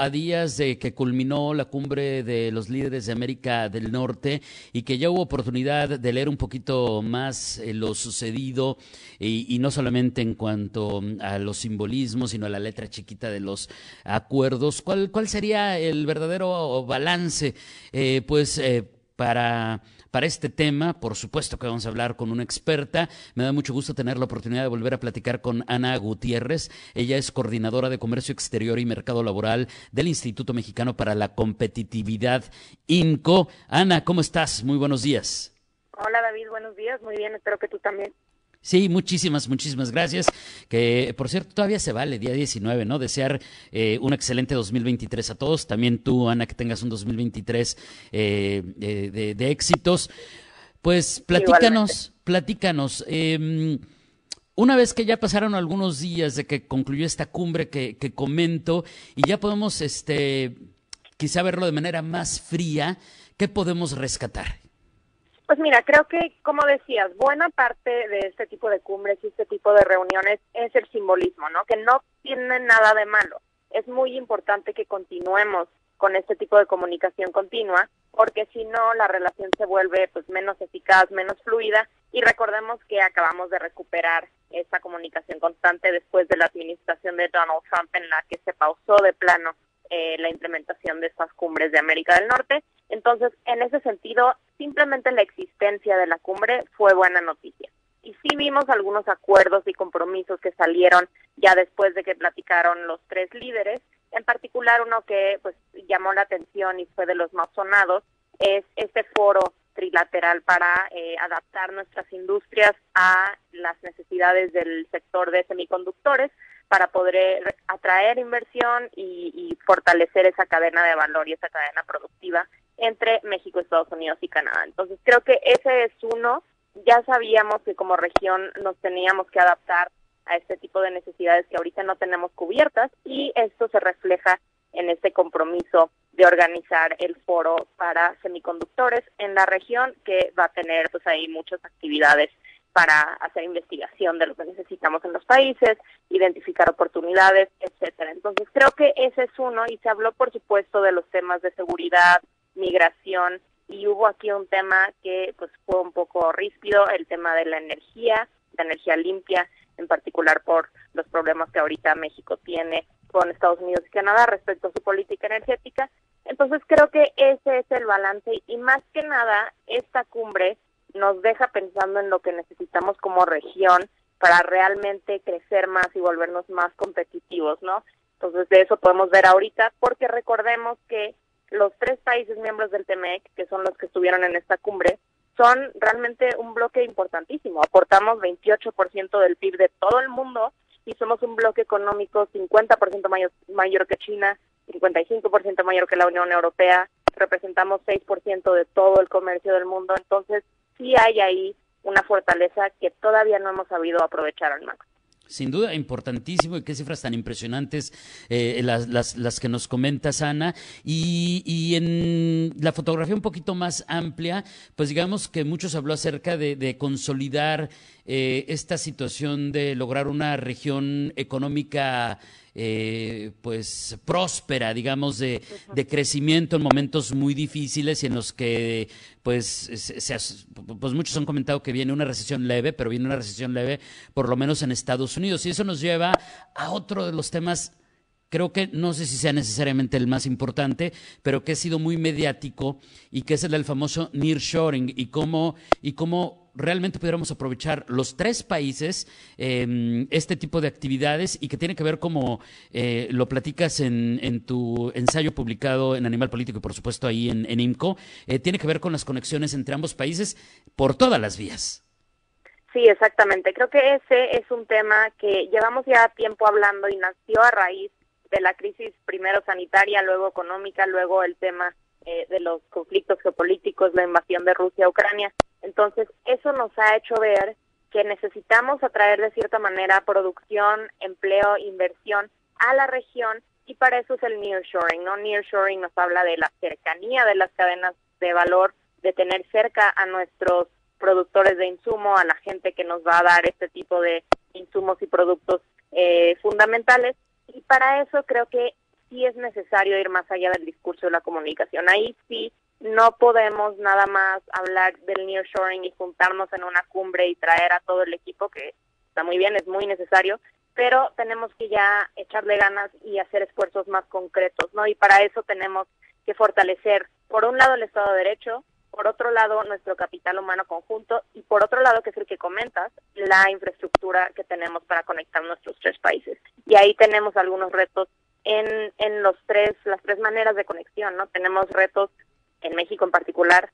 a días de que culminó la cumbre de los líderes de América del Norte y que ya hubo oportunidad de leer un poquito más eh, lo sucedido y, no solamente en cuanto a los simbolismos, sino a la letra chiquita de los acuerdos. ¿Cuál, cuál sería el verdadero balance? Eh, pues eh, para para este tema. Por supuesto que vamos a hablar con una experta. Me da mucho gusto tener la oportunidad de volver a platicar con Ana Gutiérrez. Ella es coordinadora de Comercio Exterior y Mercado Laboral del Instituto Mexicano para la Competitividad, INCO. Ana, ¿cómo estás? Muy buenos días. Hola David, buenos días. Muy bien, espero que tú también. Sí, muchísimas, muchísimas gracias. Que, por cierto, todavía se vale, día 19, ¿no? Desear eh, un excelente 2023 a todos. También tú, Ana, que tengas un 2023 eh, de, de, éxitos. Pues platícanos, platícanos. Eh, una vez que ya pasaron algunos días de que concluyó esta cumbre que, que comento y ya podemos, este, quizá verlo de manera más fría, ¿qué podemos rescatar? Pues mira, creo que, como decías, buena parte de este tipo de cumbres y este tipo de reuniones es el simbolismo, ¿no? Que no tiene nada de malo. Es muy importante que continuemos con este tipo de comunicación continua, porque si no la relación se vuelve pues menos eficaz, menos fluida y recordemos que acabamos de recuperar esta comunicación constante después de la administración de Donald Trump en la que se pausó de plano eh, la implementación de estas cumbres de América del Norte. Entonces, en ese sentido, simplemente la existencia de la cumbre fue buena noticia. Y sí vimos algunos acuerdos y compromisos que salieron ya después de que platicaron los tres líderes. En particular, uno que pues llamó la atención y fue de los más sonados es este foro trilateral para eh, adaptar nuestras industrias a las necesidades del sector de semiconductores para poder atraer inversión y, fortalecer esa cadena de valor y esa cadena productiva entre México, Estados Unidos y Canadá. Entonces creo que ese es uno. Ya sabíamos que como región nos teníamos que adaptar a este tipo de necesidades que ahorita no tenemos cubiertas y esto se refleja en este compromiso de organizar el foro para semiconductores en la región que va a tener pues ahí muchas actividades para hacer investigación de lo que necesitamos en los países, identificar oportunidades, etcétera. Entonces creo que ese es uno y se habló por supuesto de los temas de seguridad, migración y hubo aquí un tema que pues fue un poco ríspido, el tema de la energía, la energía limpia, en particular por los problemas que ahorita México tiene con Estados Unidos y Canadá respecto a su política energética. Entonces creo que ese es el balance y más que nada esta cumbre nos deja pensando en lo que necesitamos como región para realmente crecer más y volvernos más competitivos, ¿no? Entonces de eso podemos ver ahorita, porque recordemos que los tres países miembros del TMEC, que son los que estuvieron en esta cumbre, son realmente un bloque importantísimo. Aportamos 28% del PIB de todo el mundo y somos un bloque económico 50% mayor, mayor que China, 55% mayor que la Unión Europea, representamos 6% de todo el comercio del mundo. Entonces, sí hay ahí una fortaleza que todavía no hemos sabido aprovechar al máximo. Sin duda, importantísimo y qué cifras tan impresionantes eh, las, las, las, que nos comentas, Ana. Y, y, en la fotografía un poquito más amplia, pues digamos que muchos habló acerca de, de consolidar eh, esta situación de lograr una región económica eh, pues próspera, digamos, de, de, crecimiento en momentos muy difíciles y en los que pues, pues muchos han comentado que viene una recesión leve, pero viene una recesión leve por lo menos en Estados Unidos. Y eso nos lleva a otro de los temas creo que no sé si sea necesariamente el más importante, pero que ha sido muy mediático y que es el del famoso nearshoring y cómo y cómo realmente pudiéramos aprovechar los tres países em, este tipo de actividades y que tiene que ver como eh, lo platicas en, en, tu ensayo publicado en Animal Político y por supuesto ahí en, en IMCO, eh, tiene que ver con las conexiones entre ambos países por todas las vías. Sí, exactamente. Creo que ese es un tema que llevamos ya tiempo hablando y nació a raíz de la crisis primero sanitaria, luego económica, luego el tema eh, de los conflictos geopolíticos, la invasión de Rusia a Ucrania. Entonces, eso nos ha hecho ver que necesitamos atraer de cierta manera producción, empleo, inversión a la región y para eso es el nearshoring, ¿no? Nearshoring nos habla de la cercanía de las cadenas de valor, de tener cerca a nuestros productores de insumo, a la gente que nos va a dar este tipo de insumos y productos eh, fundamentales. Y para eso creo que sí es necesario ir más allá del discurso de la comunicación. Ahí sí no podemos nada más hablar del nearshoring y juntarnos en una cumbre y traer a todo el equipo, que está muy bien, es muy necesario, pero tenemos que ya echarle ganas y hacer esfuerzos más concretos, ¿no? Y para eso tenemos que fortalecer, por un lado, el Estado de Derecho, por otro lado, nuestro capital humano conjunto y por otro lado, que es el que comentas, la infraestructura que tenemos para conectar nuestros tres países. Y ahí tenemos algunos retos en, en los tres, las tres maneras de conexión, ¿no? Tenemos retos en México en particular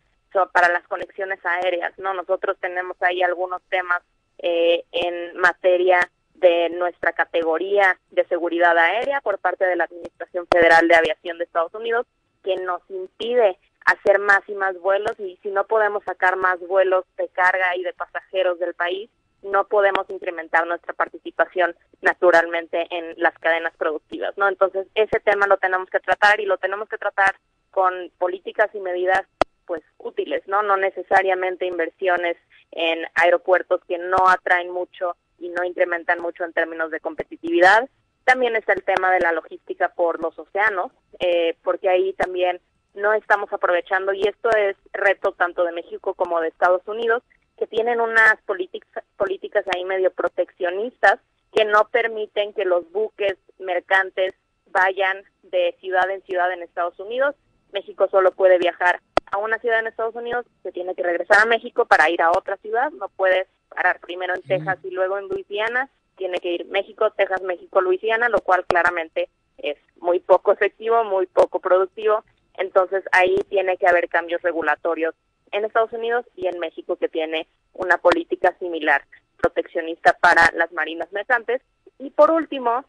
para las conexiones aéreas, ¿no? Nosotros tenemos ahí algunos temas eh, en materia de nuestra categoría de seguridad aérea por parte de la Administración Federal de Aviación de Estados Unidos que nos impide hacer más y más vuelos y si no podemos sacar más vuelos de carga y de pasajeros del país, no podemos incrementar nuestra participación naturalmente en las cadenas productivas, ¿no? Entonces, ese tema lo tenemos que tratar y lo tenemos que tratar con políticas y medidas pues útiles, ¿no? No necesariamente inversiones en aeropuertos que no atraen mucho y no incrementan mucho en términos de competitividad. También está el tema de la logística por los océanos, eh, porque ahí también no estamos aprovechando, y esto es reto tanto de México como de Estados Unidos, que tienen unas políticas, políticas ahí medio proteccionistas que no permiten que los buques mercantes vayan de ciudad en ciudad en Estados Unidos. México solo puede viajar a una ciudad en Estados Unidos, se tiene que regresar a México para ir a otra ciudad, no puede parar primero en Texas y luego en Luisiana, tiene que ir México, Texas, México, Luisiana, lo cual claramente es muy poco efectivo, muy poco productivo. Entonces ahí tiene que haber cambios regulatorios en Estados Unidos y en México que tiene una política similar proteccionista para las marinas mercantes. Y por último,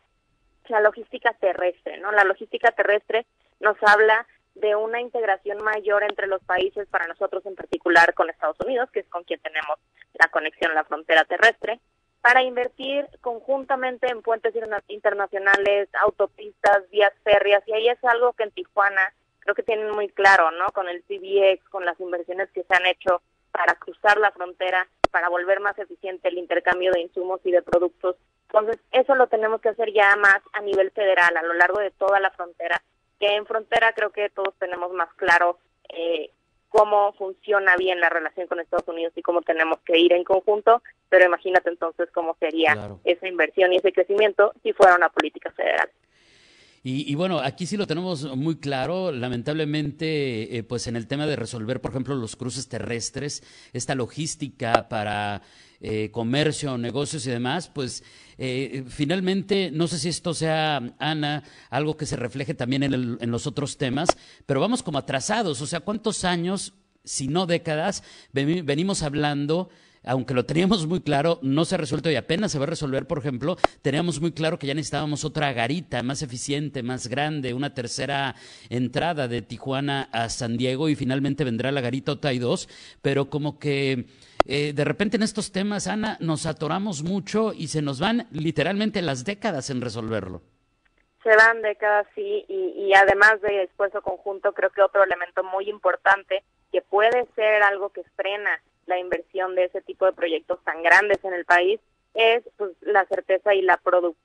la logística terrestre, ¿no? La logística terrestre nos habla de una integración mayor entre los países, para nosotros en particular con Estados Unidos, que es con quien tenemos la conexión la frontera terrestre, para invertir conjuntamente en puentes internacionales, autopistas, vías férreas, y ahí es algo que en Tijuana creo que tienen muy claro, ¿no? Con el CBX, con las inversiones que se han hecho para cruzar la frontera, para volver más eficiente el intercambio de insumos y de productos. Entonces, eso lo tenemos que hacer ya más a nivel federal, a lo largo de toda la frontera, que en frontera creo que todos tenemos más claro eh, cómo funciona bien la relación con Estados Unidos y cómo tenemos que ir en conjunto, pero imagínate entonces cómo sería esa inversión y ese crecimiento si fuera una política federal. Y, bueno, aquí sí lo tenemos muy claro. Lamentablemente, eh, pues en el tema de resolver, por ejemplo, los cruces terrestres, esta logística para eh, comercio, negocios y demás, pues eh, finalmente, no sé si esto sea, Ana, algo que se refleje también en, en los otros temas, pero vamos como atrasados. O sea, ¿cuántos años, si no décadas, venimos hablando aunque lo teníamos muy claro, no se ha resuelto y apenas se va a resolver, por ejemplo, teníamos muy claro que ya necesitábamos otra garita más eficiente, más grande, una tercera entrada de Tijuana a San Diego y finalmente vendrá la garita OTAI 2, pero como que eh, de repente en estos temas, Ana, nos atoramos mucho y se nos van literalmente las décadas en resolverlo. Se van décadas, sí, y, y además de esfuerzo conjunto, creo que otro elemento muy importante que puede ser algo que frena la inversión de ese tipo de proyectos tan grandes en el país es pues, la certeza y la,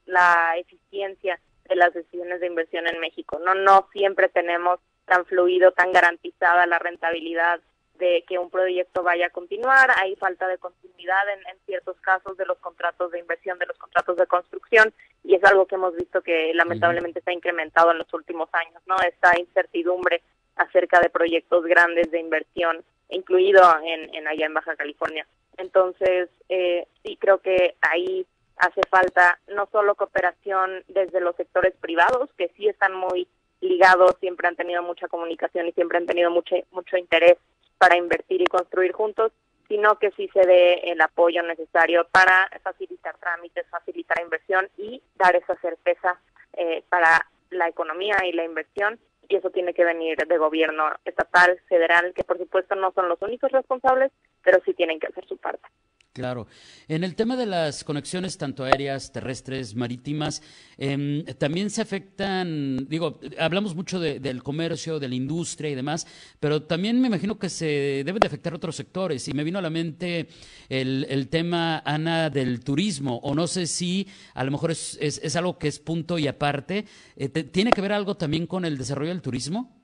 la eficiencia de las decisiones de inversión en México. No, no siempre tenemos tan fluido, tan garantizada la rentabilidad de que un proyecto vaya a continuar. Hay falta de continuidad en, en, ciertos casos de los contratos de inversión, de los contratos de construcción, y es algo que hemos visto que lamentablemente se ha incrementado en los últimos años, ¿no? Esta incertidumbre acerca de proyectos grandes de inversión incluido en, en allá en Baja California. Entonces, eh, sí creo que ahí hace falta no solo cooperación desde los sectores privados, que sí están muy ligados, siempre han tenido mucha comunicación y siempre han tenido mucho, mucho interés para invertir y construir juntos, sino que sí se dé el apoyo necesario para facilitar trámites, facilitar inversión y dar esa certeza eh, para la economía y la inversión y eso tiene que venir de gobierno estatal, federal, que por supuesto no son los únicos responsables, pero sí tienen que hacer su parte. Claro. En el tema de las conexiones tanto aéreas, terrestres, marítimas, em, también se afectan, digo, hablamos mucho del comercio, de la industria y demás, pero también me imagino que se deben de afectar otros sectores. Y me vino a la mente el, tema, Ana, del turismo, o no sé si a lo mejor es, es, algo que es punto y aparte. Eh, ¿Tiene que ver algo también con el desarrollo del turismo?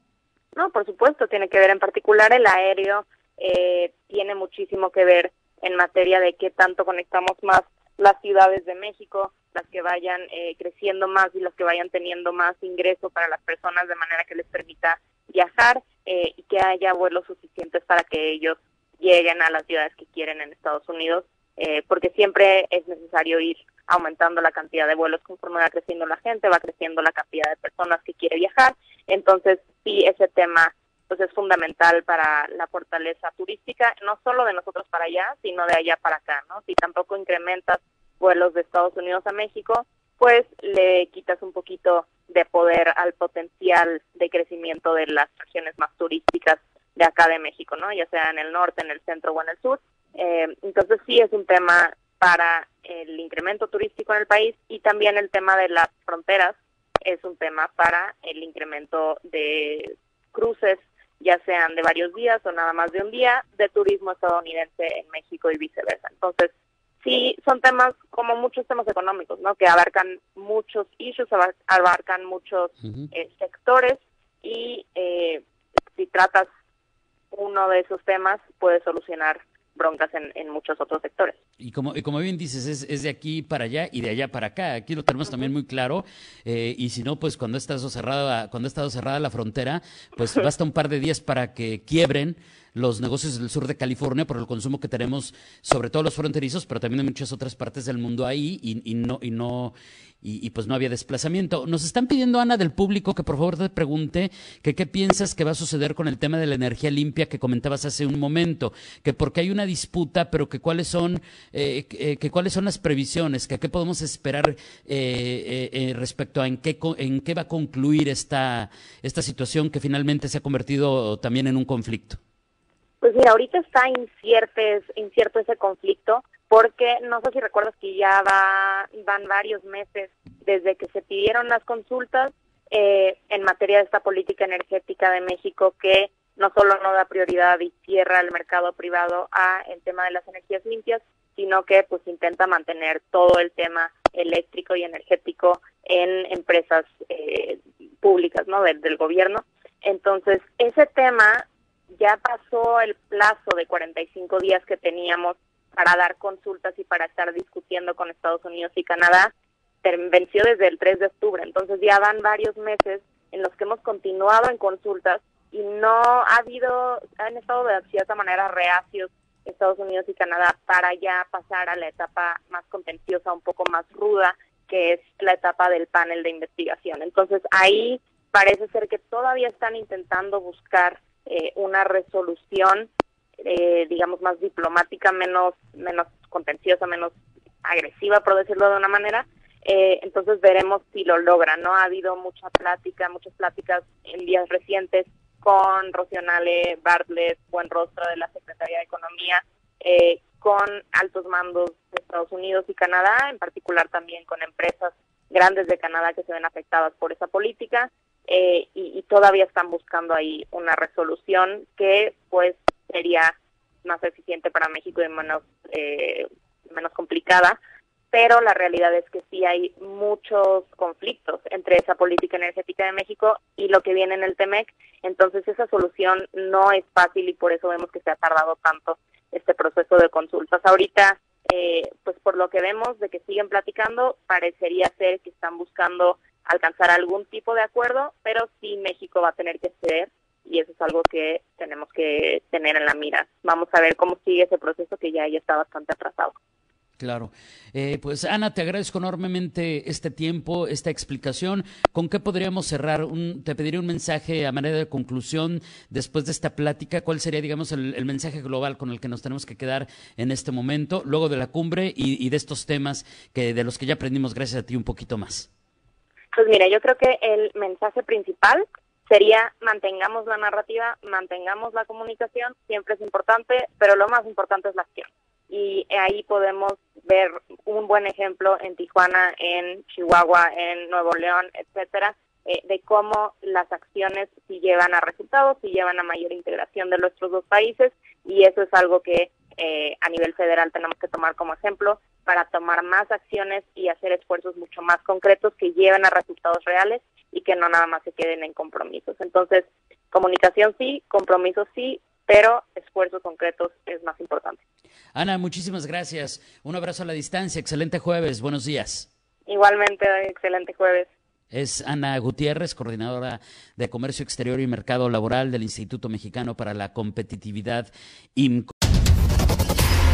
No, por supuesto, tiene que ver en particular el aéreo, eh, tiene muchísimo que ver en materia de qué tanto conectamos más las ciudades de México, las que vayan eh, creciendo más y las que vayan teniendo más ingreso para las personas de manera que les permita viajar eh, y que haya vuelos suficientes para que ellos lleguen a las ciudades que quieren en Estados Unidos, eh, porque siempre es necesario ir aumentando la cantidad de vuelos conforme va creciendo la gente, va creciendo la cantidad de personas que quiere viajar. Entonces, sí, ese tema pues es fundamental para la fortaleza turística, no solo de nosotros para allá, sino de allá para acá, ¿no? Si tampoco incrementas vuelos de Estados Unidos a México, pues le quitas un poquito de poder al potencial de crecimiento de las regiones más turísticas de acá de México, ¿no? Ya sea en el norte, en el centro o en el sur. Eh, entonces sí es un tema para el incremento turístico en el país y también el tema de las fronteras es un tema para el incremento de cruces ya sean de varios días o nada más de un día, de turismo estadounidense en México y viceversa. Entonces, sí, son temas como muchos temas económicos, ¿no? Que abarcan muchos issues, abarcan muchos eh, sectores y eh, si tratas uno de esos temas, puedes solucionar broncas en, muchos otros sectores. Y como, y como bien dices, es, es, de aquí para allá y de allá para acá. Aquí lo tenemos también muy claro. Eh, y si no, pues cuando ha estado cerrada, cuando ha estado cerrada la frontera, pues basta un par de días para que quiebren los negocios del sur de California por el consumo que tenemos, sobre todo los fronterizos, pero también en muchas otras partes del mundo ahí y, no y no y, pues no había desplazamiento. Nos están pidiendo Ana del público que por favor te pregunte que qué piensas que va a suceder con el tema de la energía limpia que comentabas hace un momento, que porque hay una disputa, pero que cuáles son eh, eh, que cuáles son las previsiones, que qué podemos esperar eh, respecto a en qué en qué va a concluir esta esta situación que finalmente se ha convertido también en un conflicto. Pues mira, ahorita está incierto, incierto ese conflicto porque no sé si recuerdas que ya va, van varios meses desde que se pidieron las consultas eh, en materia de esta política energética de México que no solo no da prioridad y cierra el mercado privado a el tema de las energías limpias, sino que pues intenta mantener todo el tema eléctrico y energético en empresas eh, públicas, ¿no? Del gobierno. Entonces, ese tema ya pasó el plazo de 45 días que teníamos para dar consultas y para estar discutiendo con Estados Unidos y Canadá, venció desde el 3 de octubre. Entonces ya van varios meses en los que hemos continuado en consultas y no ha habido, han estado de cierta manera reacios Estados Unidos y Canadá para ya pasar a la etapa más contenciosa, un poco más ruda, que es la etapa del panel de investigación. Entonces ahí parece ser que todavía están intentando buscar eh, una resolución, eh, digamos, más diplomática, menos, menos contenciosa, menos agresiva, por decirlo de una manera. Eh, entonces veremos si lo logran, ¿no? Ha habido mucha plática, muchas pláticas en días recientes con Rocionale Bartlett, buen rostro de la Secretaría de Economía, con altos mandos de Estados Unidos y Canadá, en particular también con empresas grandes de Canadá que se ven afectadas por esa política. Eh, y, todavía están buscando ahí una resolución que pues sería más eficiente para México y menos eh, menos complicada pero la realidad es que sí hay muchos conflictos entre esa política energética de México y lo que viene en el TEMEC. Entonces esa solución no es fácil y por eso vemos que se ha tardado tanto este proceso de consultas. Ahorita, eh, pues por lo que vemos de que siguen platicando, parecería ser que están buscando alcanzar algún tipo de acuerdo, pero sí México va a tener que ceder y eso es algo que tenemos que tener en la mira. Vamos a ver cómo sigue ese proceso que ya, ya está bastante atrasado. Claro. Eh, pues Ana, te agradezco enormemente este tiempo, esta explicación. ¿Con qué podríamos cerrar? Un, te pediría un mensaje a manera de conclusión después de esta plática. ¿Cuál sería, digamos, el, mensaje global con el que nos tenemos que quedar en este momento, luego de la cumbre y, y de estos temas que de los que ya aprendimos gracias a ti un poquito más? Pues mira, yo creo que el mensaje principal sería mantengamos la narrativa, mantengamos la comunicación, siempre es importante, pero lo más importante es la acción. y ahí podemos ver un buen ejemplo en Tijuana, en Chihuahua, en Nuevo León, etcétera, eh, de cómo las acciones sí llevan a resultados, sí llevan a mayor integración de nuestros dos países y eso es algo que eh, a nivel federal tenemos que tomar como ejemplo para tomar más acciones y hacer esfuerzos mucho más concretos que lleven a resultados reales y que no nada más se queden en compromisos. Entonces, comunicación sí, compromisos sí, pero esfuerzos concretos es más importante. Ana, muchísimas gracias. Un abrazo a la distancia. Excelente jueves. Buenos días. Igualmente, excelente jueves. Es Ana Gutiérrez, coordinadora de Comercio Exterior y Mercado Laboral del Instituto Mexicano para la Competitividad IMCO.